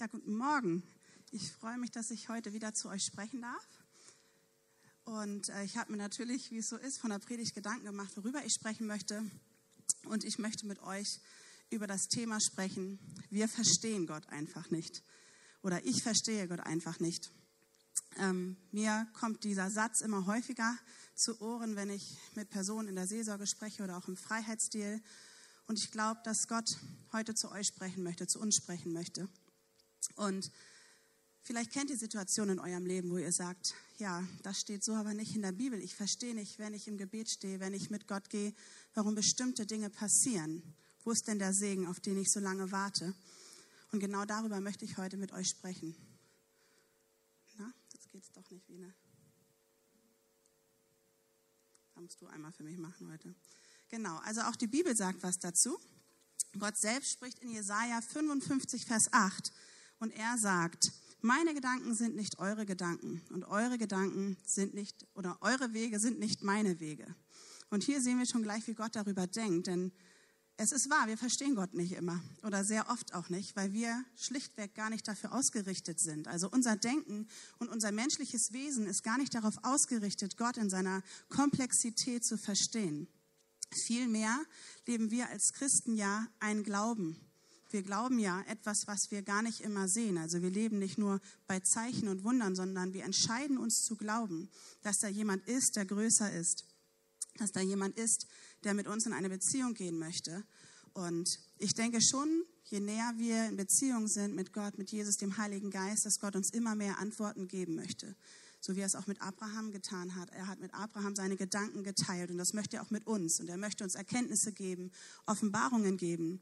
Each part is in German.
Ja, guten Morgen. Ich freue mich, dass ich heute wieder zu euch sprechen darf. Und äh, ich habe mir natürlich, wie es so ist, von der Predigt Gedanken gemacht, worüber ich sprechen möchte. Und ich möchte mit euch über das Thema sprechen, wir verstehen Gott einfach nicht. Oder ich verstehe Gott einfach nicht. Ähm, mir kommt dieser Satz immer häufiger zu Ohren, wenn ich mit Personen in der Seelsorge spreche oder auch im Freiheitsstil. Und ich glaube, dass Gott heute zu euch sprechen möchte, zu uns sprechen möchte. Und vielleicht kennt ihr Situationen in eurem Leben, wo ihr sagt, ja, das steht so aber nicht in der Bibel. Ich verstehe nicht, wenn ich im Gebet stehe, wenn ich mit Gott gehe, warum bestimmte Dinge passieren. Wo ist denn der Segen, auf den ich so lange warte? Und genau darüber möchte ich heute mit euch sprechen. Na, jetzt geht es doch nicht wie eine. Da musst du einmal für mich machen heute. Genau, also auch die Bibel sagt was dazu. Gott selbst spricht in Jesaja 55, Vers 8. Und er sagt, meine Gedanken sind nicht eure Gedanken und eure Gedanken sind nicht, oder eure Wege sind nicht meine Wege. Und hier sehen wir schon gleich, wie Gott darüber denkt, denn es ist wahr, wir verstehen Gott nicht immer oder sehr oft auch nicht, weil wir schlichtweg gar nicht dafür ausgerichtet sind. Also unser Denken und unser menschliches Wesen ist gar nicht darauf ausgerichtet, Gott in seiner Komplexität zu verstehen. Vielmehr leben wir als Christen ja einen Glauben, wir glauben ja etwas, was wir gar nicht immer sehen. Also wir leben nicht nur bei Zeichen und Wundern, sondern wir entscheiden uns zu glauben, dass da jemand ist, der größer ist, dass da jemand ist, der mit uns in eine Beziehung gehen möchte. Und ich denke schon, je näher wir in Beziehung sind mit Gott, mit Jesus, dem Heiligen Geist, dass Gott uns immer mehr Antworten geben möchte. So wie er es auch mit Abraham getan hat. Er hat mit Abraham seine Gedanken geteilt und das möchte er auch mit uns. Und er möchte uns Erkenntnisse geben, Offenbarungen geben.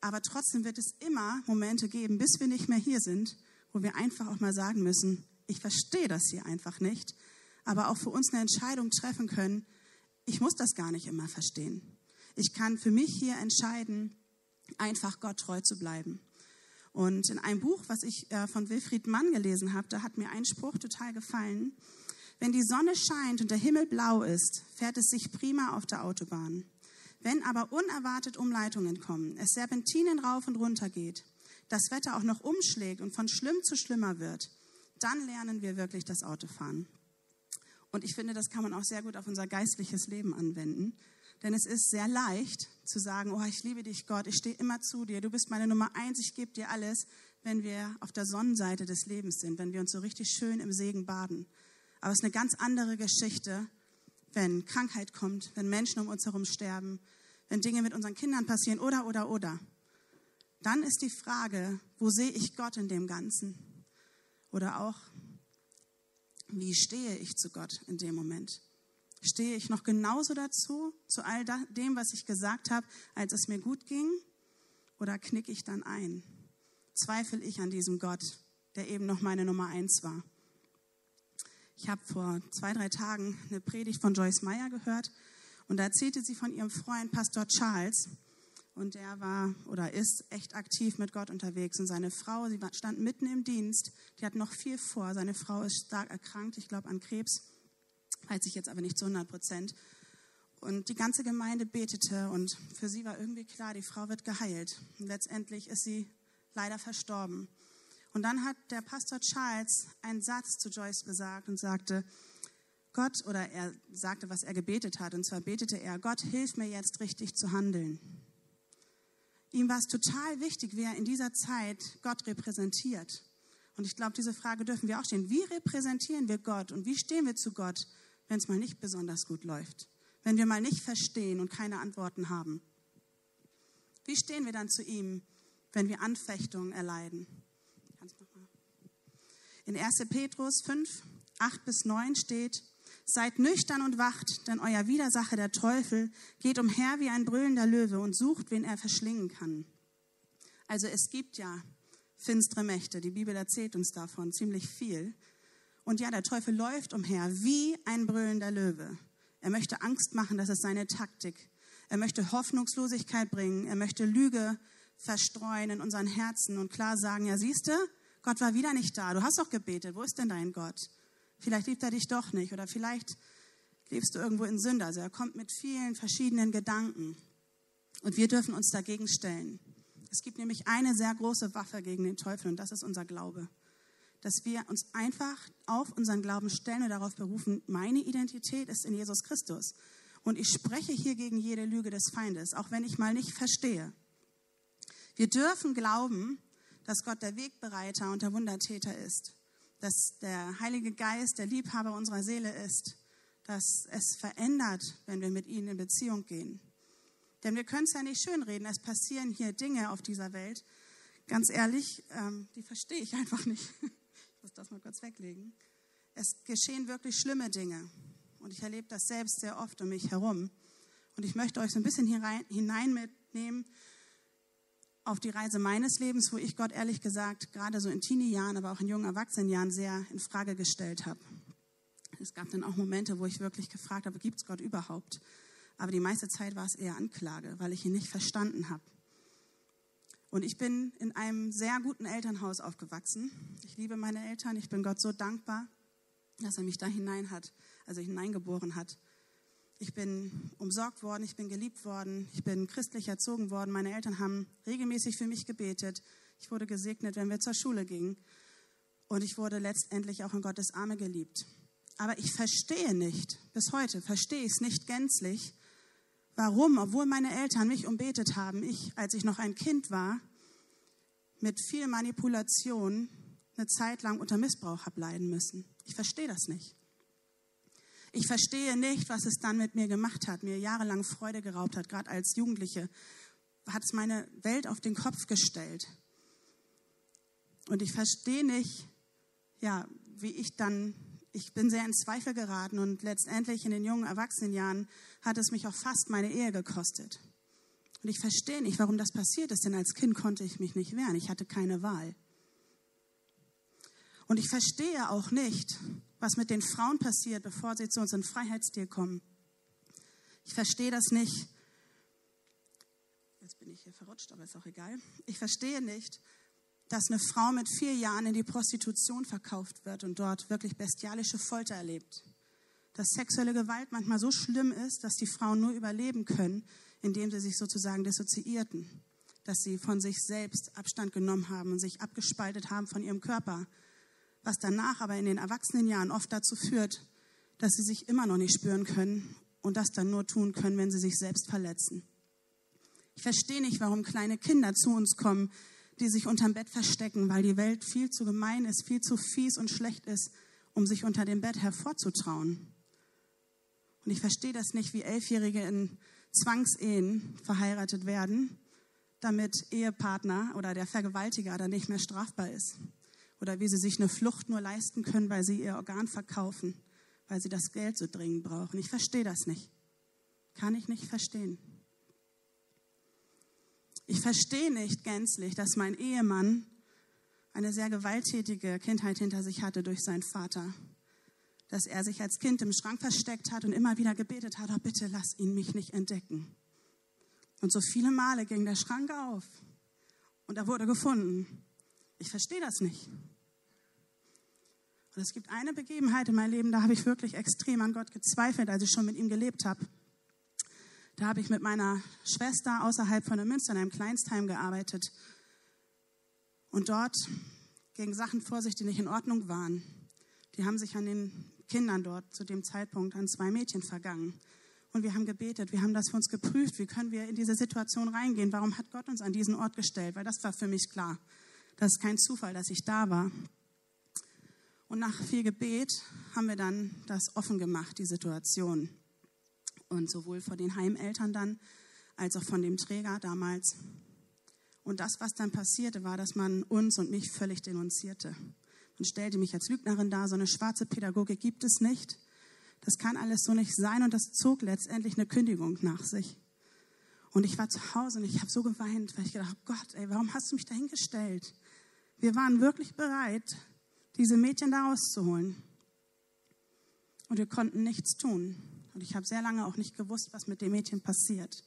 Aber trotzdem wird es immer Momente geben, bis wir nicht mehr hier sind, wo wir einfach auch mal sagen müssen, ich verstehe das hier einfach nicht, aber auch für uns eine Entscheidung treffen können, ich muss das gar nicht immer verstehen. Ich kann für mich hier entscheiden, einfach Gott treu zu bleiben. Und in einem Buch, was ich äh, von Wilfried Mann gelesen habe, da hat mir ein Spruch total gefallen. Wenn die Sonne scheint und der Himmel blau ist, fährt es sich prima auf der Autobahn. Wenn aber unerwartet Umleitungen kommen, es Serpentinen rauf und runter geht, das Wetter auch noch umschlägt und von schlimm zu schlimmer wird, dann lernen wir wirklich das Autofahren. Und ich finde, das kann man auch sehr gut auf unser geistliches Leben anwenden. Denn es ist sehr leicht zu sagen, oh, ich liebe dich, Gott, ich stehe immer zu dir, du bist meine Nummer eins, ich gebe dir alles, wenn wir auf der Sonnenseite des Lebens sind, wenn wir uns so richtig schön im Segen baden. Aber es ist eine ganz andere Geschichte, wenn Krankheit kommt, wenn Menschen um uns herum sterben, wenn Dinge mit unseren Kindern passieren oder, oder, oder. Dann ist die Frage, wo sehe ich Gott in dem Ganzen? Oder auch, wie stehe ich zu Gott in dem Moment? Stehe ich noch genauso dazu, zu all dem, was ich gesagt habe, als es mir gut ging? Oder knicke ich dann ein? Zweifle ich an diesem Gott, der eben noch meine Nummer eins war? Ich habe vor zwei, drei Tagen eine Predigt von Joyce Meyer gehört und da erzählte sie von ihrem Freund Pastor Charles. Und der war oder ist echt aktiv mit Gott unterwegs. Und seine Frau, sie stand mitten im Dienst, die hat noch viel vor. Seine Frau ist stark erkrankt, ich glaube an Krebs, weiß ich jetzt aber nicht zu 100 Prozent. Und die ganze Gemeinde betete und für sie war irgendwie klar, die Frau wird geheilt. Und letztendlich ist sie leider verstorben. Und dann hat der Pastor Charles einen Satz zu Joyce gesagt und sagte, Gott, oder er sagte, was er gebetet hat, und zwar betete er, Gott, hilf mir jetzt richtig zu handeln. Ihm war es total wichtig, wie er in dieser Zeit Gott repräsentiert. Und ich glaube, diese Frage dürfen wir auch stellen. Wie repräsentieren wir Gott und wie stehen wir zu Gott, wenn es mal nicht besonders gut läuft? Wenn wir mal nicht verstehen und keine Antworten haben? Wie stehen wir dann zu ihm, wenn wir Anfechtungen erleiden? In 1. Petrus 5, 8 bis 9 steht, Seid nüchtern und wacht, denn euer Widersacher, der Teufel, geht umher wie ein brüllender Löwe und sucht, wen er verschlingen kann. Also es gibt ja finstere Mächte. Die Bibel erzählt uns davon ziemlich viel. Und ja, der Teufel läuft umher wie ein brüllender Löwe. Er möchte Angst machen, das ist seine Taktik. Er möchte Hoffnungslosigkeit bringen. Er möchte Lüge verstreuen in unseren Herzen und klar sagen, ja, siehste, Gott war wieder nicht da. Du hast doch gebetet. Wo ist denn dein Gott? Vielleicht liebt er dich doch nicht oder vielleicht lebst du irgendwo in Sünde. Also er kommt mit vielen verschiedenen Gedanken und wir dürfen uns dagegen stellen. Es gibt nämlich eine sehr große Waffe gegen den Teufel und das ist unser Glaube. Dass wir uns einfach auf unseren Glauben stellen und darauf berufen, meine Identität ist in Jesus Christus. Und ich spreche hier gegen jede Lüge des Feindes, auch wenn ich mal nicht verstehe. Wir dürfen glauben, dass Gott der Wegbereiter und der Wundertäter ist, dass der Heilige Geist der Liebhaber unserer Seele ist, dass es verändert, wenn wir mit ihm in Beziehung gehen. Denn wir können es ja nicht schönreden. Es passieren hier Dinge auf dieser Welt. Ganz ehrlich, ähm, die verstehe ich einfach nicht. Ich muss das mal kurz weglegen. Es geschehen wirklich schlimme Dinge. Und ich erlebe das selbst sehr oft um mich herum. Und ich möchte euch so ein bisschen hinein mitnehmen auf die Reise meines Lebens, wo ich Gott ehrlich gesagt gerade so in Teenie-Jahren, aber auch in jungen Erwachsenenjahren sehr in Frage gestellt habe. Es gab dann auch Momente, wo ich wirklich gefragt habe, gibt es Gott überhaupt? Aber die meiste Zeit war es eher Anklage, weil ich ihn nicht verstanden habe. Und ich bin in einem sehr guten Elternhaus aufgewachsen. Ich liebe meine Eltern. Ich bin Gott so dankbar, dass er mich da hinein hat, also hineingeboren hat. Ich bin umsorgt worden, ich bin geliebt worden, ich bin christlich erzogen worden. Meine Eltern haben regelmäßig für mich gebetet. Ich wurde gesegnet, wenn wir zur Schule gingen. Und ich wurde letztendlich auch in Gottes Arme geliebt. Aber ich verstehe nicht, bis heute verstehe ich es nicht gänzlich, Warum, obwohl meine Eltern mich umbetet haben, ich, als ich noch ein Kind war, mit viel Manipulation eine Zeit lang unter Missbrauch habe leiden müssen. Ich verstehe das nicht. Ich verstehe nicht, was es dann mit mir gemacht hat, mir jahrelang Freude geraubt hat, gerade als Jugendliche, hat es meine Welt auf den Kopf gestellt. Und ich verstehe nicht, ja, wie ich dann ich bin sehr in Zweifel geraten und letztendlich in den jungen Erwachsenenjahren hat es mich auch fast meine Ehe gekostet. Und ich verstehe nicht, warum das passiert ist, denn als Kind konnte ich mich nicht wehren. Ich hatte keine Wahl. Und ich verstehe auch nicht, was mit den Frauen passiert, bevor sie zu uns in Freiheitsstil kommen. Ich verstehe das nicht. Jetzt bin ich hier verrutscht, aber ist auch egal. Ich verstehe nicht, dass eine Frau mit vier Jahren in die Prostitution verkauft wird und dort wirklich bestialische Folter erlebt. Dass sexuelle Gewalt manchmal so schlimm ist, dass die Frauen nur überleben können, indem sie sich sozusagen dissoziierten. Dass sie von sich selbst Abstand genommen haben und sich abgespaltet haben von ihrem Körper. Was danach aber in den Erwachsenenjahren oft dazu führt, dass sie sich immer noch nicht spüren können und das dann nur tun können, wenn sie sich selbst verletzen. Ich verstehe nicht, warum kleine Kinder zu uns kommen, die sich unterm Bett verstecken, weil die Welt viel zu gemein ist, viel zu fies und schlecht ist, um sich unter dem Bett hervorzutrauen. Und ich verstehe das nicht, wie Elfjährige in Zwangsehen verheiratet werden, damit Ehepartner oder der Vergewaltiger dann nicht mehr strafbar ist. Oder wie sie sich eine Flucht nur leisten können, weil sie ihr Organ verkaufen, weil sie das Geld so dringend brauchen. Ich verstehe das nicht. Kann ich nicht verstehen. Ich verstehe nicht gänzlich, dass mein Ehemann eine sehr gewalttätige Kindheit hinter sich hatte durch seinen Vater. Dass er sich als Kind im Schrank versteckt hat und immer wieder gebetet hat, oh bitte lass ihn mich nicht entdecken. Und so viele Male ging der Schrank auf und er wurde gefunden. Ich verstehe das nicht. Und es gibt eine Begebenheit in meinem Leben, da habe ich wirklich extrem an Gott gezweifelt, als ich schon mit ihm gelebt habe. Da habe ich mit meiner Schwester außerhalb von der Münster in einem Kleinstheim gearbeitet. Und dort gingen Sachen vor sich, die nicht in Ordnung waren. Die haben sich an den Kindern dort zu dem Zeitpunkt an zwei Mädchen vergangen. Und wir haben gebetet, wir haben das für uns geprüft, wie können wir in diese Situation reingehen, warum hat Gott uns an diesen Ort gestellt, weil das war für mich klar. Das ist kein Zufall, dass ich da war. Und nach viel Gebet haben wir dann das offen gemacht, die Situation und sowohl von den Heimeltern dann als auch von dem Träger damals. Und das, was dann passierte, war, dass man uns und mich völlig denunzierte. Man stellte mich als Lügnerin dar, so eine schwarze Pädagogik gibt es nicht. Das kann alles so nicht sein und das zog letztendlich eine Kündigung nach sich. Und ich war zu Hause und ich habe so geweint, weil ich gedacht habe, Gott, ey, warum hast du mich dahingestellt? Wir waren wirklich bereit, diese Mädchen da rauszuholen. Und wir konnten nichts tun. Und ich habe sehr lange auch nicht gewusst, was mit dem Mädchen passiert.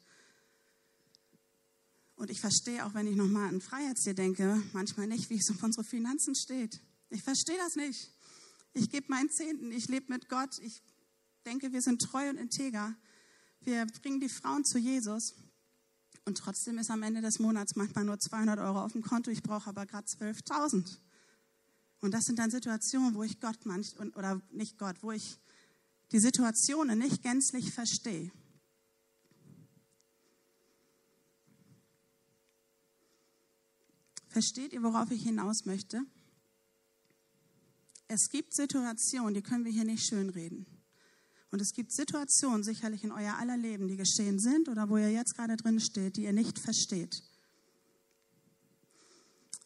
Und ich verstehe auch, wenn ich nochmal an Freiheitstier denke, manchmal nicht, wie es um unsere Finanzen steht. Ich verstehe das nicht. Ich gebe meinen Zehnten, ich lebe mit Gott, ich denke, wir sind treu und integer. Wir bringen die Frauen zu Jesus. Und trotzdem ist am Ende des Monats manchmal nur 200 Euro auf dem Konto, ich brauche aber gerade 12.000. Und das sind dann Situationen, wo ich Gott manch, oder nicht Gott, wo ich die Situationen nicht gänzlich verstehe. Versteht ihr, worauf ich hinaus möchte? Es gibt Situationen, die können wir hier nicht schönreden. Und es gibt Situationen sicherlich in euer aller Leben, die geschehen sind oder wo ihr jetzt gerade drin steht, die ihr nicht versteht.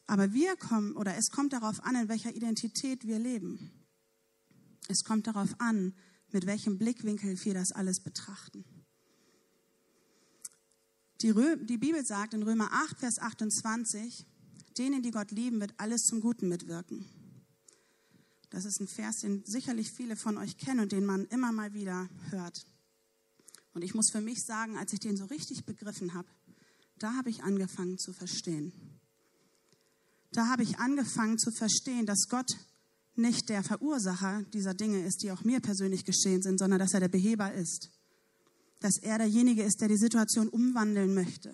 Aber wir kommen, oder es kommt darauf an, in welcher Identität wir leben. Es kommt darauf an, mit welchem Blickwinkel wir das alles betrachten. Die, die Bibel sagt in Römer 8, Vers 28, denen, die Gott lieben, wird alles zum Guten mitwirken. Das ist ein Vers, den sicherlich viele von euch kennen und den man immer mal wieder hört. Und ich muss für mich sagen, als ich den so richtig begriffen habe, da habe ich angefangen zu verstehen. Da habe ich angefangen zu verstehen, dass Gott nicht der Verursacher dieser Dinge ist, die auch mir persönlich geschehen sind, sondern dass er der Beheber ist. Dass er derjenige ist, der die Situation umwandeln möchte.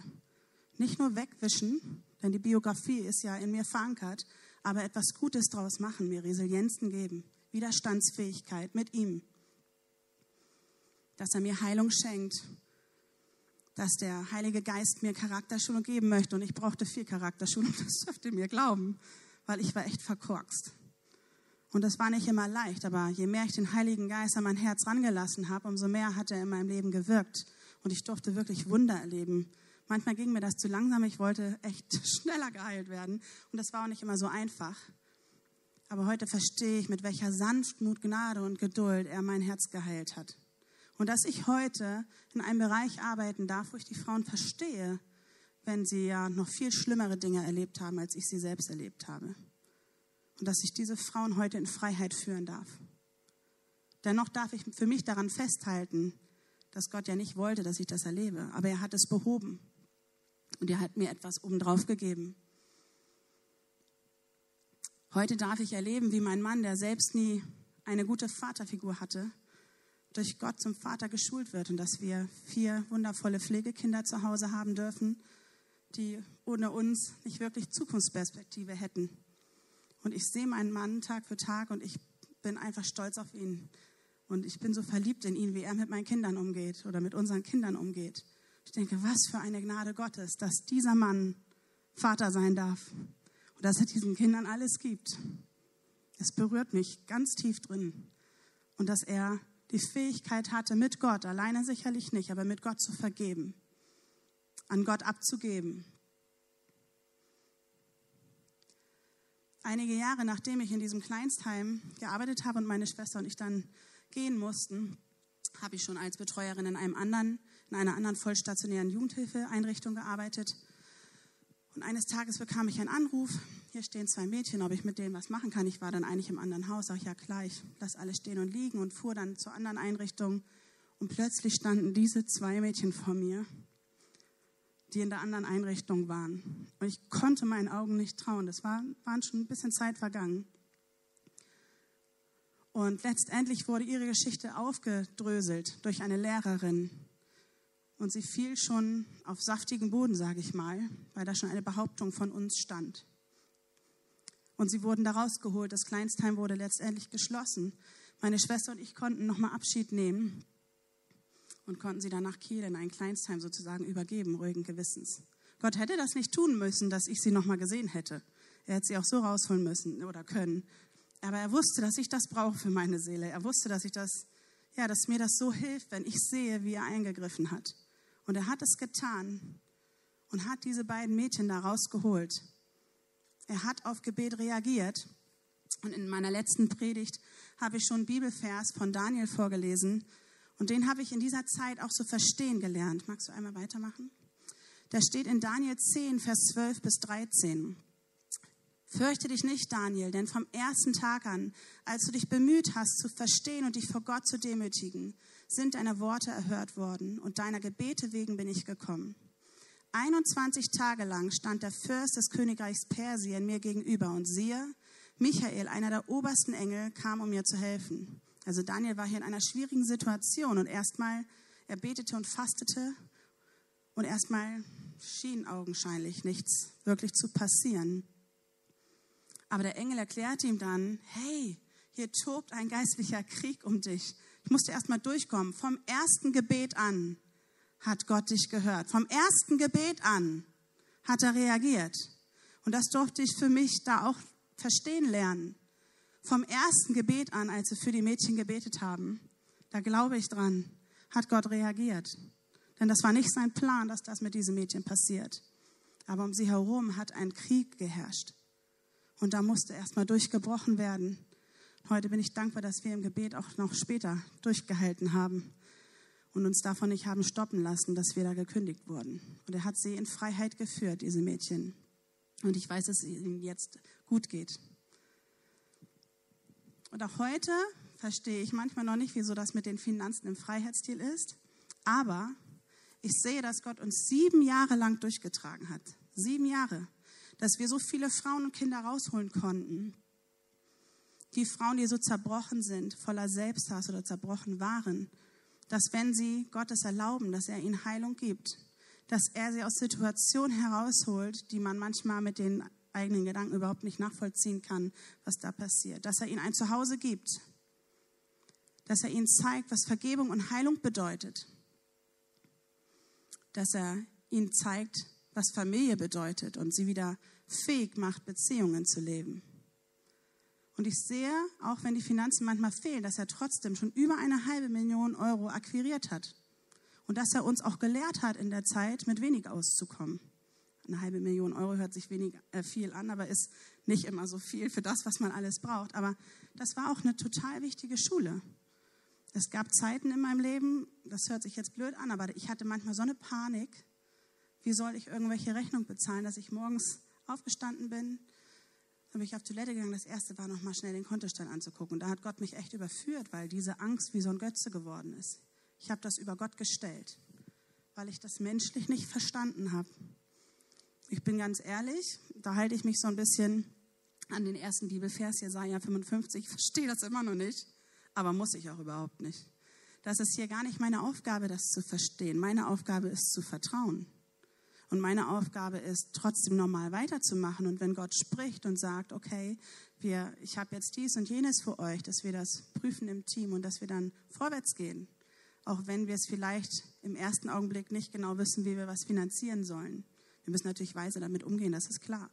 Nicht nur wegwischen, denn die Biografie ist ja in mir verankert, aber etwas Gutes daraus machen, mir Resilienzen geben, Widerstandsfähigkeit mit ihm. Dass er mir Heilung schenkt, dass der Heilige Geist mir Charakterschulung geben möchte. Und ich brauchte viel Charakterschulung, das dürft ihr mir glauben, weil ich war echt verkorkst. Und das war nicht immer leicht, aber je mehr ich den Heiligen Geist an mein Herz rangelassen habe, umso mehr hat er in meinem Leben gewirkt. Und ich durfte wirklich Wunder erleben, Manchmal ging mir das zu langsam. Ich wollte echt schneller geheilt werden. Und das war auch nicht immer so einfach. Aber heute verstehe ich, mit welcher Sanftmut, Gnade und Geduld er mein Herz geheilt hat. Und dass ich heute in einem Bereich arbeiten darf, wo ich die Frauen verstehe, wenn sie ja noch viel schlimmere Dinge erlebt haben, als ich sie selbst erlebt habe. Und dass ich diese Frauen heute in Freiheit führen darf. Dennoch darf ich für mich daran festhalten, dass Gott ja nicht wollte, dass ich das erlebe, aber er hat es behoben. Und er hat mir etwas obendrauf gegeben. Heute darf ich erleben, wie mein Mann, der selbst nie eine gute Vaterfigur hatte, durch Gott zum Vater geschult wird und dass wir vier wundervolle Pflegekinder zu Hause haben dürfen, die ohne uns nicht wirklich Zukunftsperspektive hätten. Und ich sehe meinen Mann Tag für Tag und ich bin einfach stolz auf ihn. Und ich bin so verliebt in ihn, wie er mit meinen Kindern umgeht oder mit unseren Kindern umgeht. Ich denke, was für eine Gnade Gottes, dass dieser Mann Vater sein darf und dass er diesen Kindern alles gibt. Es berührt mich ganz tief drin. Und dass er die Fähigkeit hatte, mit Gott, alleine sicherlich nicht, aber mit Gott zu vergeben, an Gott abzugeben. Einige Jahre nachdem ich in diesem Kleinstheim gearbeitet habe und meine Schwester und ich dann gehen mussten, habe ich schon als Betreuerin in einem anderen in einer anderen vollstationären Jugendhilfeeinrichtung gearbeitet. Und eines Tages bekam ich einen Anruf, hier stehen zwei Mädchen, ob ich mit denen was machen kann. Ich war dann eigentlich im anderen Haus, sag ja klar, ich lasse alles stehen und liegen und fuhr dann zur anderen Einrichtung. Und plötzlich standen diese zwei Mädchen vor mir, die in der anderen Einrichtung waren. Und ich konnte meinen Augen nicht trauen. Das war, waren schon ein bisschen Zeit vergangen. Und letztendlich wurde ihre Geschichte aufgedröselt durch eine Lehrerin, und sie fiel schon auf saftigen Boden, sage ich mal, weil da schon eine Behauptung von uns stand. Und sie wurden da rausgeholt. Das Kleinstheim wurde letztendlich geschlossen. Meine Schwester und ich konnten nochmal Abschied nehmen und konnten sie dann nach Kiel in ein Kleinstheim sozusagen übergeben, ruhigen Gewissens. Gott hätte das nicht tun müssen, dass ich sie nochmal gesehen hätte. Er hätte sie auch so rausholen müssen oder können. Aber er wusste, dass ich das brauche für meine Seele. Er wusste, dass ich das, ja, dass mir das so hilft, wenn ich sehe, wie er eingegriffen hat. Und er hat es getan und hat diese beiden Mädchen da rausgeholt. Er hat auf Gebet reagiert. Und in meiner letzten Predigt habe ich schon einen Bibelvers von Daniel vorgelesen. Und den habe ich in dieser Zeit auch zu verstehen gelernt. Magst du einmal weitermachen? Der steht in Daniel 10, Vers 12 bis 13. Fürchte dich nicht, Daniel, denn vom ersten Tag an, als du dich bemüht hast, zu verstehen und dich vor Gott zu demütigen, sind deine Worte erhört worden und deiner Gebete wegen bin ich gekommen. 21 Tage lang stand der Fürst des Königreichs Persien mir gegenüber und siehe, Michael, einer der obersten Engel, kam, um mir zu helfen. Also Daniel war hier in einer schwierigen Situation und erstmal, er betete und fastete und erstmal schien augenscheinlich nichts wirklich zu passieren. Aber der Engel erklärte ihm dann, hey, hier tobt ein geistlicher Krieg um dich. Ich musste erst mal durchkommen. Vom ersten Gebet an hat Gott dich gehört. Vom ersten Gebet an hat er reagiert. Und das durfte ich für mich da auch verstehen lernen. Vom ersten Gebet an, als wir für die Mädchen gebetet haben, da glaube ich dran, hat Gott reagiert. Denn das war nicht sein Plan, dass das mit diesen Mädchen passiert. Aber um sie herum hat ein Krieg geherrscht. Und da musste erstmal durchgebrochen werden. Heute bin ich dankbar, dass wir im Gebet auch noch später durchgehalten haben und uns davon nicht haben stoppen lassen, dass wir da gekündigt wurden. Und er hat sie in Freiheit geführt, diese Mädchen. Und ich weiß, dass es ihnen jetzt gut geht. Und auch heute verstehe ich manchmal noch nicht, wieso das mit den Finanzen im Freiheitsstil ist. Aber ich sehe, dass Gott uns sieben Jahre lang durchgetragen hat. Sieben Jahre. Dass wir so viele Frauen und Kinder rausholen konnten. Die Frauen, die so zerbrochen sind, voller Selbsthass oder zerbrochen waren, dass wenn sie Gottes erlauben, dass er ihnen Heilung gibt, dass er sie aus Situationen herausholt, die man manchmal mit den eigenen Gedanken überhaupt nicht nachvollziehen kann, was da passiert. Dass er ihnen ein Zuhause gibt. Dass er ihnen zeigt, was Vergebung und Heilung bedeutet. Dass er ihnen zeigt, was Familie bedeutet und sie wieder fähig macht, Beziehungen zu leben. Und ich sehe, auch wenn die Finanzen manchmal fehlen, dass er trotzdem schon über eine halbe Million Euro akquiriert hat. Und dass er uns auch gelehrt hat, in der Zeit mit wenig auszukommen. Eine halbe Million Euro hört sich wenig, äh, viel an, aber ist nicht immer so viel für das, was man alles braucht. Aber das war auch eine total wichtige Schule. Es gab Zeiten in meinem Leben, das hört sich jetzt blöd an, aber ich hatte manchmal so eine Panik. Wie soll ich irgendwelche Rechnung bezahlen, dass ich morgens aufgestanden bin, dann bin ich auf Toilette gegangen. Das erste war noch mal schnell den Kontostand anzugucken. Da hat Gott mich echt überführt, weil diese Angst wie so ein Götze geworden ist. Ich habe das über Gott gestellt, weil ich das menschlich nicht verstanden habe. Ich bin ganz ehrlich, da halte ich mich so ein bisschen an den ersten Bibelvers, Jesaja 55. Ich verstehe das immer noch nicht, aber muss ich auch überhaupt nicht. Das ist hier gar nicht meine Aufgabe, das zu verstehen. Meine Aufgabe ist zu vertrauen. Und meine Aufgabe ist, trotzdem normal weiterzumachen. Und wenn Gott spricht und sagt, okay, wir, ich habe jetzt dies und jenes für euch, dass wir das prüfen im Team und dass wir dann vorwärts gehen. Auch wenn wir es vielleicht im ersten Augenblick nicht genau wissen, wie wir was finanzieren sollen. Wir müssen natürlich weise damit umgehen, das ist klar.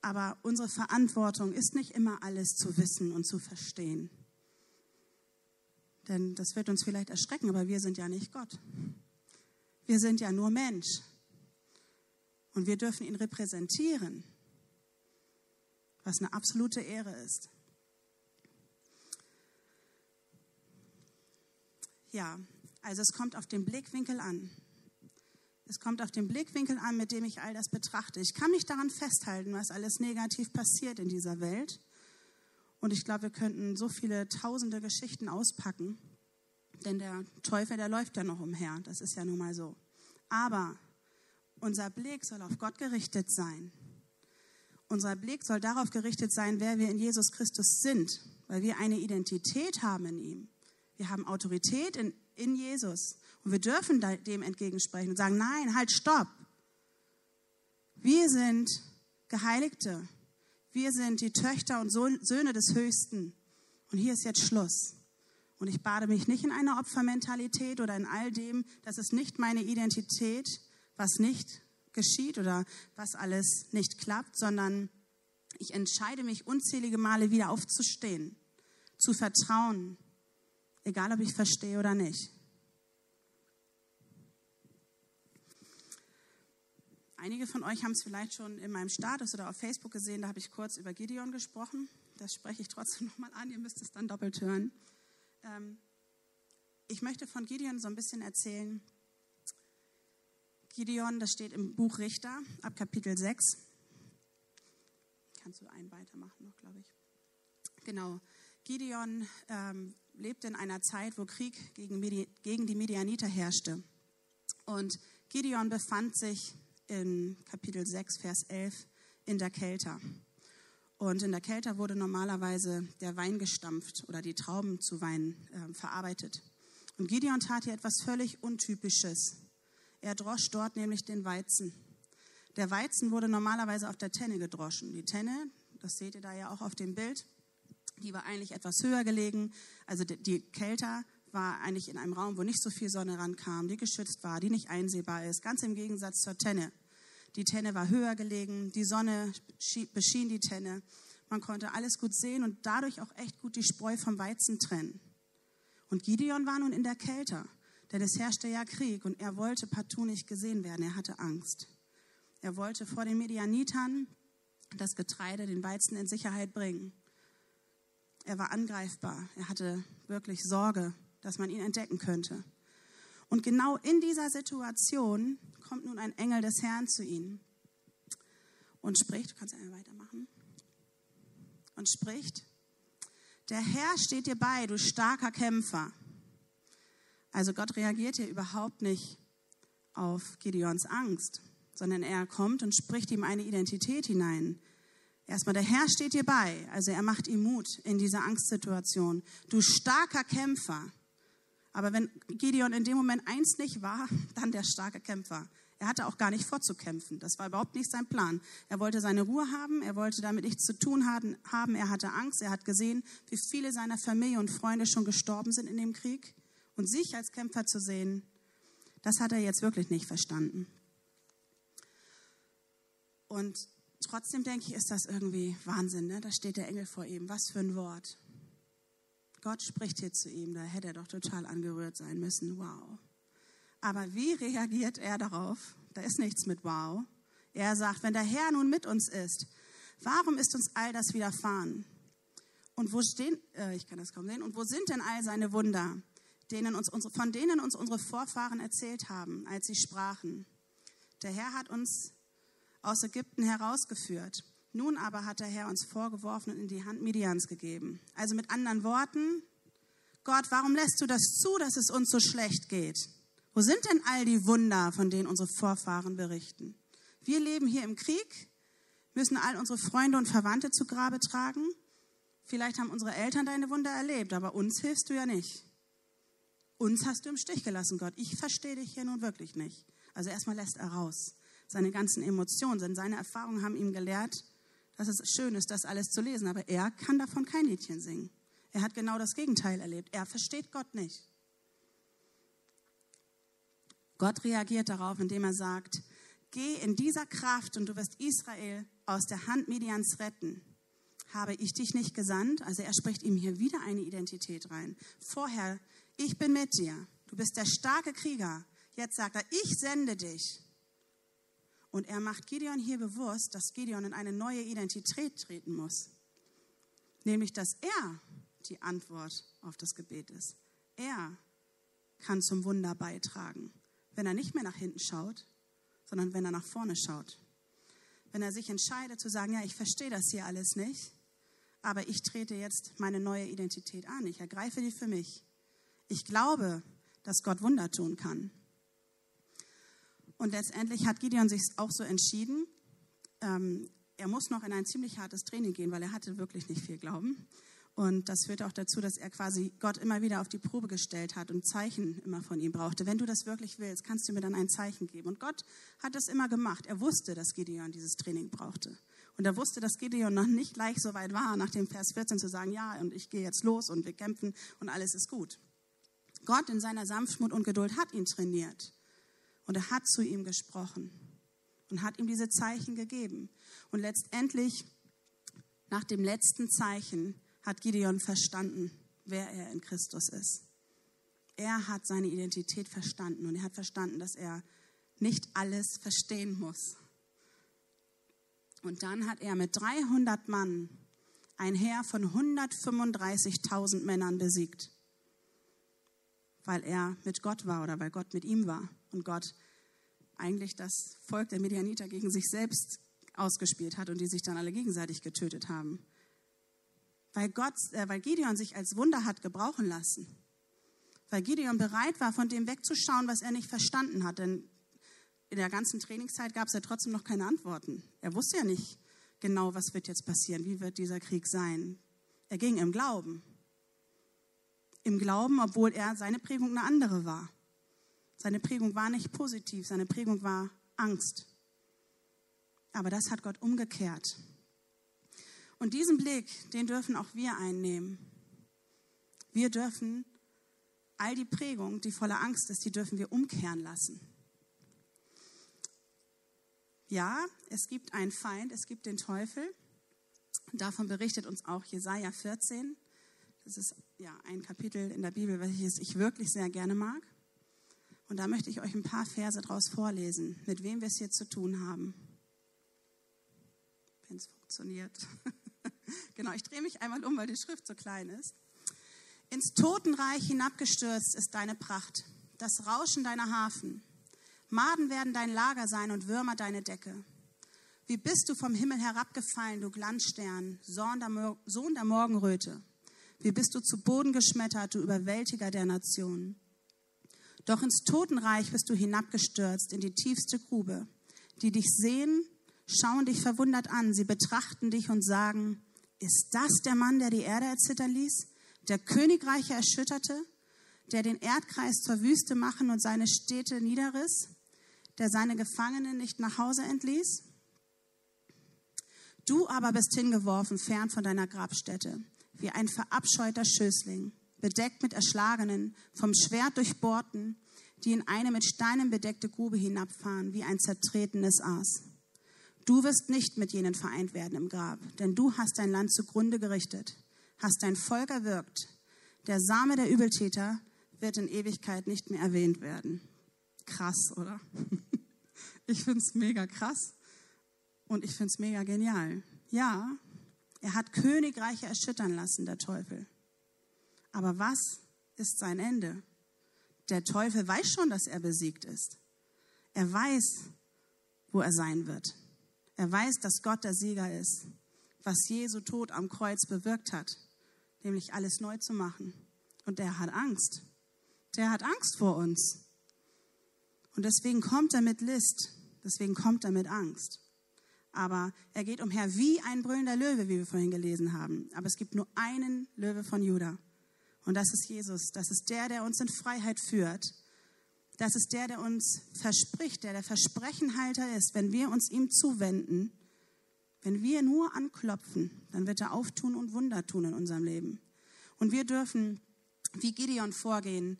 Aber unsere Verantwortung ist nicht immer alles zu wissen und zu verstehen. Denn das wird uns vielleicht erschrecken, aber wir sind ja nicht Gott. Wir sind ja nur Mensch. Und wir dürfen ihn repräsentieren, was eine absolute Ehre ist. Ja, also es kommt auf den Blickwinkel an. Es kommt auf den Blickwinkel an, mit dem ich all das betrachte. Ich kann mich daran festhalten, was alles negativ passiert in dieser Welt. Und ich glaube, wir könnten so viele tausende Geschichten auspacken. Denn der Teufel, der läuft ja noch umher. Das ist ja nun mal so. Aber unser Blick soll auf Gott gerichtet sein. Unser Blick soll darauf gerichtet sein, wer wir in Jesus Christus sind, weil wir eine Identität haben in ihm. Wir haben Autorität in, in Jesus. Und wir dürfen dem entgegensprechen und sagen, nein, halt, stopp. Wir sind Geheiligte. Wir sind die Töchter und Söhne des Höchsten. Und hier ist jetzt Schluss. Und ich bade mich nicht in einer Opfermentalität oder in all dem. Das ist nicht meine Identität, was nicht geschieht oder was alles nicht klappt, sondern ich entscheide mich unzählige Male wieder aufzustehen, zu vertrauen, egal ob ich verstehe oder nicht. Einige von euch haben es vielleicht schon in meinem Status oder auf Facebook gesehen, da habe ich kurz über Gideon gesprochen. Das spreche ich trotzdem nochmal an, ihr müsst es dann doppelt hören. Ähm, ich möchte von Gideon so ein bisschen erzählen. Gideon, das steht im Buch Richter ab Kapitel 6. Kannst du einen weitermachen noch, glaube ich. Genau. Gideon ähm, lebte in einer Zeit, wo Krieg gegen, Medi gegen die Medianiter herrschte. Und Gideon befand sich in Kapitel 6, Vers 11 in der Kelter. Und in der Kelter wurde normalerweise der Wein gestampft oder die Trauben zu Wein äh, verarbeitet. Und Gideon tat hier etwas völlig Untypisches. Er drosch dort nämlich den Weizen. Der Weizen wurde normalerweise auf der Tenne gedroschen. Die Tenne, das seht ihr da ja auch auf dem Bild, die war eigentlich etwas höher gelegen. Also die Kälter war eigentlich in einem Raum, wo nicht so viel Sonne rankam, die geschützt war, die nicht einsehbar ist. Ganz im Gegensatz zur Tenne. Die Tenne war höher gelegen, die Sonne beschien die Tenne. Man konnte alles gut sehen und dadurch auch echt gut die Spreu vom Weizen trennen. Und Gideon war nun in der Kälte, denn es herrschte ja Krieg und er wollte partout nicht gesehen werden. Er hatte Angst. Er wollte vor den Medianitern das Getreide, den Weizen in Sicherheit bringen. Er war angreifbar. Er hatte wirklich Sorge, dass man ihn entdecken könnte. Und genau in dieser Situation kommt nun ein Engel des Herrn zu ihnen und spricht, du kannst einmal weitermachen, und spricht, der Herr steht dir bei, du starker Kämpfer. Also Gott reagiert hier überhaupt nicht auf Gideons Angst, sondern er kommt und spricht ihm eine Identität hinein. Erstmal, der Herr steht dir bei, also er macht ihm Mut in dieser Angstsituation. Du starker Kämpfer. Aber wenn Gideon in dem Moment eins nicht war, dann der starke Kämpfer. Er hatte auch gar nicht vorzukämpfen. Das war überhaupt nicht sein Plan. Er wollte seine Ruhe haben, er wollte damit nichts zu tun haben. Er hatte Angst, er hat gesehen, wie viele seiner Familie und Freunde schon gestorben sind in dem Krieg. Und sich als Kämpfer zu sehen, das hat er jetzt wirklich nicht verstanden. Und trotzdem denke ich, ist das irgendwie Wahnsinn. Ne? Da steht der Engel vor ihm. Was für ein Wort. Gott spricht hier zu ihm, da hätte er doch total angerührt sein müssen. Wow. Aber wie reagiert er darauf? Da ist nichts mit Wow. Er sagt, wenn der Herr nun mit uns ist, warum ist uns all das widerfahren? Und wo stehen, äh, ich kann das kaum sehen, und wo sind denn all seine Wunder, denen uns unsere, von denen uns unsere Vorfahren erzählt haben, als sie sprachen? Der Herr hat uns aus Ägypten herausgeführt. Nun aber hat der Herr uns vorgeworfen und in die Hand Midians gegeben. Also mit anderen Worten, Gott, warum lässt du das zu, dass es uns so schlecht geht? Wo sind denn all die Wunder, von denen unsere Vorfahren berichten? Wir leben hier im Krieg, müssen all unsere Freunde und Verwandte zu Grabe tragen. Vielleicht haben unsere Eltern deine Wunder erlebt, aber uns hilfst du ja nicht. Uns hast du im Stich gelassen, Gott. Ich verstehe dich hier nun wirklich nicht. Also erstmal lässt er raus seine ganzen Emotionen, denn seine Erfahrungen haben ihm gelehrt, dass es schön ist, das alles zu lesen, aber er kann davon kein Liedchen singen. Er hat genau das Gegenteil erlebt. Er versteht Gott nicht. Gott reagiert darauf, indem er sagt, geh in dieser Kraft und du wirst Israel aus der Hand Midians retten. Habe ich dich nicht gesandt? Also er spricht ihm hier wieder eine Identität rein. Vorher, ich bin mit dir. Du bist der starke Krieger. Jetzt sagt er, ich sende dich. Und er macht Gideon hier bewusst, dass Gideon in eine neue Identität treten muss. Nämlich, dass er die Antwort auf das Gebet ist. Er kann zum Wunder beitragen, wenn er nicht mehr nach hinten schaut, sondern wenn er nach vorne schaut. Wenn er sich entscheidet zu sagen, ja, ich verstehe das hier alles nicht, aber ich trete jetzt meine neue Identität an, ich ergreife die für mich. Ich glaube, dass Gott Wunder tun kann. Und letztendlich hat Gideon sich auch so entschieden. Ähm, er muss noch in ein ziemlich hartes Training gehen, weil er hatte wirklich nicht viel Glauben. Und das führte auch dazu, dass er quasi Gott immer wieder auf die Probe gestellt hat und Zeichen immer von ihm brauchte. Wenn du das wirklich willst, kannst du mir dann ein Zeichen geben. Und Gott hat das immer gemacht. Er wusste, dass Gideon dieses Training brauchte. Und er wusste, dass Gideon noch nicht gleich so weit war, nach dem Vers 14 zu sagen, ja, und ich gehe jetzt los und wir kämpfen und alles ist gut. Gott in seiner Sanftmut und Geduld hat ihn trainiert. Und er hat zu ihm gesprochen und hat ihm diese Zeichen gegeben. Und letztendlich, nach dem letzten Zeichen, hat Gideon verstanden, wer er in Christus ist. Er hat seine Identität verstanden und er hat verstanden, dass er nicht alles verstehen muss. Und dann hat er mit 300 Mann ein Heer von 135.000 Männern besiegt, weil er mit Gott war oder weil Gott mit ihm war und Gott eigentlich das Volk der Medianiter gegen sich selbst ausgespielt hat und die sich dann alle gegenseitig getötet haben. Weil, Gott, äh, weil Gideon sich als Wunder hat gebrauchen lassen. Weil Gideon bereit war, von dem wegzuschauen, was er nicht verstanden hat. Denn in der ganzen Trainingszeit gab es ja trotzdem noch keine Antworten. Er wusste ja nicht genau, was wird jetzt passieren, wie wird dieser Krieg sein. Er ging im Glauben. Im Glauben, obwohl er seine Prägung eine andere war. Seine Prägung war nicht positiv, seine Prägung war Angst. Aber das hat Gott umgekehrt. Und diesen Blick, den dürfen auch wir einnehmen. Wir dürfen all die Prägung, die voller Angst ist, die dürfen wir umkehren lassen. Ja, es gibt einen Feind, es gibt den Teufel. Davon berichtet uns auch Jesaja 14. Das ist ja ein Kapitel in der Bibel, welches ich wirklich sehr gerne mag. Und da möchte ich euch ein paar Verse daraus vorlesen, mit wem wir es hier zu tun haben. Wenn es funktioniert. genau, ich drehe mich einmal um, weil die Schrift so klein ist. Ins Totenreich hinabgestürzt ist deine Pracht, das Rauschen deiner Hafen. Maden werden dein Lager sein und Würmer deine Decke. Wie bist du vom Himmel herabgefallen, du Glanzstern, Sohn der Morgenröte? Wie bist du zu Boden geschmettert, du Überwältiger der Nationen? Doch ins Totenreich bist du hinabgestürzt, in die tiefste Grube. Die dich sehen, schauen dich verwundert an, sie betrachten dich und sagen, ist das der Mann, der die Erde erzittern ließ, der Königreiche erschütterte, der den Erdkreis zur Wüste machen und seine Städte niederriss, der seine Gefangenen nicht nach Hause entließ? Du aber bist hingeworfen, fern von deiner Grabstätte, wie ein verabscheuter Schößling bedeckt mit Erschlagenen, vom Schwert durchbohrten, die in eine mit Steinen bedeckte Grube hinabfahren, wie ein zertretenes Aas. Du wirst nicht mit jenen vereint werden im Grab, denn du hast dein Land zugrunde gerichtet, hast dein Volk erwürgt. Der Same der Übeltäter wird in Ewigkeit nicht mehr erwähnt werden. Krass, oder? Ich finde es mega krass und ich finde es mega genial. Ja, er hat Königreiche erschüttern lassen, der Teufel. Aber was ist sein Ende? Der Teufel weiß schon, dass er besiegt ist. Er weiß, wo er sein wird. Er weiß, dass Gott der Sieger ist, was Jesu Tod am Kreuz bewirkt hat, nämlich alles neu zu machen. Und er hat Angst. Der hat Angst vor uns. Und deswegen kommt er mit List, deswegen kommt er mit Angst. Aber er geht umher wie ein brüllender Löwe, wie wir vorhin gelesen haben. Aber es gibt nur einen Löwe von Judah. Und das ist Jesus. Das ist der, der uns in Freiheit führt. Das ist der, der uns verspricht, der der Versprechenhalter ist. Wenn wir uns ihm zuwenden, wenn wir nur anklopfen, dann wird er auftun und Wunder tun in unserem Leben. Und wir dürfen wie Gideon vorgehen,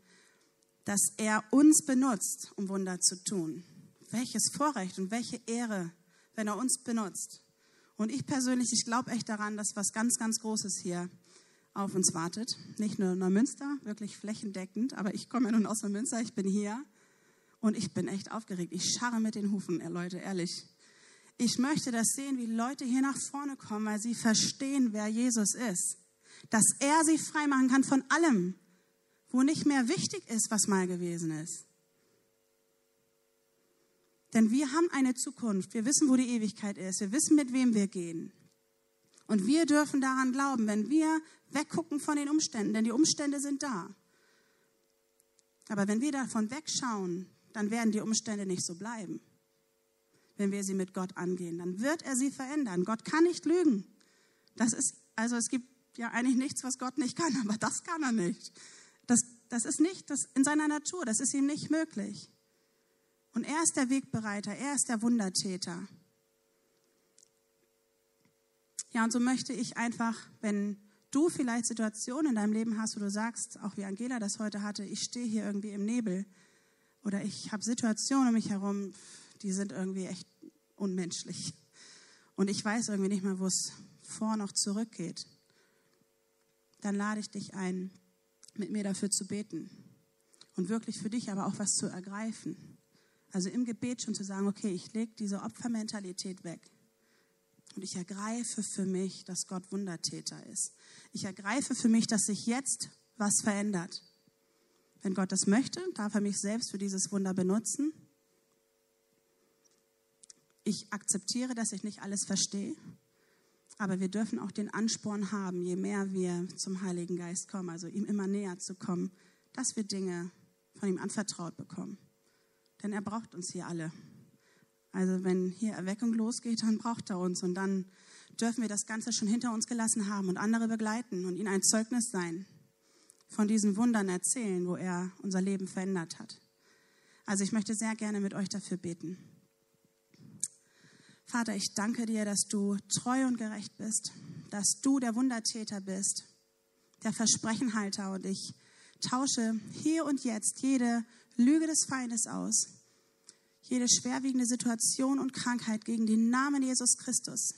dass er uns benutzt, um Wunder zu tun. Welches Vorrecht und welche Ehre, wenn er uns benutzt. Und ich persönlich, ich glaube echt daran, dass was ganz, ganz Großes hier auf uns wartet. Nicht nur Neumünster, wirklich flächendeckend, aber ich komme ja nun aus Neumünster, ich bin hier und ich bin echt aufgeregt. Ich scharre mit den Hufen, Leute, ehrlich. Ich möchte das sehen, wie Leute hier nach vorne kommen, weil sie verstehen, wer Jesus ist. Dass er sie freimachen kann von allem, wo nicht mehr wichtig ist, was mal gewesen ist. Denn wir haben eine Zukunft. Wir wissen, wo die Ewigkeit ist. Wir wissen, mit wem wir gehen. Und wir dürfen daran glauben, wenn wir weggucken von den Umständen, denn die Umstände sind da. Aber wenn wir davon wegschauen, dann werden die Umstände nicht so bleiben. Wenn wir sie mit Gott angehen, dann wird er sie verändern. Gott kann nicht lügen. Das ist, also es gibt ja eigentlich nichts, was Gott nicht kann, aber das kann er nicht. Das, das ist nicht das in seiner Natur, das ist ihm nicht möglich. Und er ist der Wegbereiter, er ist der Wundertäter. Ja, und so möchte ich einfach, wenn du vielleicht Situationen in deinem Leben hast, wo du sagst, auch wie Angela das heute hatte, ich stehe hier irgendwie im Nebel oder ich habe Situationen um mich herum, die sind irgendwie echt unmenschlich. Und ich weiß irgendwie nicht mehr, wo es vor noch zurückgeht. Dann lade ich dich ein, mit mir dafür zu beten und wirklich für dich aber auch was zu ergreifen. Also im Gebet schon zu sagen, okay, ich lege diese Opfermentalität weg und ich ergreife für mich, dass Gott Wundertäter ist. Ich ergreife für mich, dass sich jetzt was verändert. Wenn Gott das möchte, darf er mich selbst für dieses Wunder benutzen. Ich akzeptiere, dass ich nicht alles verstehe, aber wir dürfen auch den Ansporn haben, je mehr wir zum Heiligen Geist kommen, also ihm immer näher zu kommen, dass wir Dinge von ihm anvertraut bekommen. Denn er braucht uns hier alle. Also wenn hier Erweckung losgeht, dann braucht er uns und dann dürfen wir das Ganze schon hinter uns gelassen haben und andere begleiten und ihnen ein Zeugnis sein, von diesen Wundern erzählen, wo er unser Leben verändert hat. Also ich möchte sehr gerne mit euch dafür beten. Vater, ich danke dir, dass du treu und gerecht bist, dass du der Wundertäter bist, der Versprechenhalter und ich tausche hier und jetzt jede Lüge des Feindes aus, jede schwerwiegende Situation und Krankheit gegen den Namen Jesus Christus.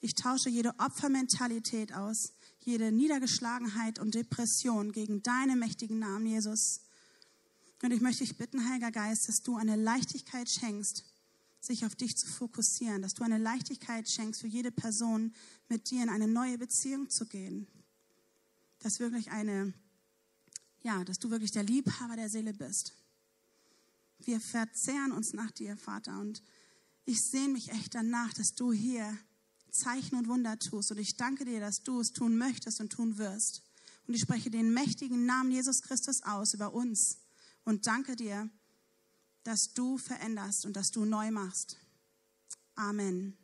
Ich tausche jede Opfermentalität aus, jede Niedergeschlagenheit und Depression gegen deinen mächtigen Namen, Jesus. Und ich möchte dich bitten, Heiliger Geist, dass du eine Leichtigkeit schenkst, sich auf dich zu fokussieren, dass du eine Leichtigkeit schenkst für jede Person, mit dir in eine neue Beziehung zu gehen. Dass wirklich eine, ja, dass du wirklich der Liebhaber der Seele bist. Wir verzehren uns nach dir, Vater, und ich sehne mich echt danach, dass du hier Zeichen und Wunder tust. Und ich danke dir, dass du es tun möchtest und tun wirst. Und ich spreche den mächtigen Namen Jesus Christus aus über uns und danke dir, dass du veränderst und dass du neu machst. Amen.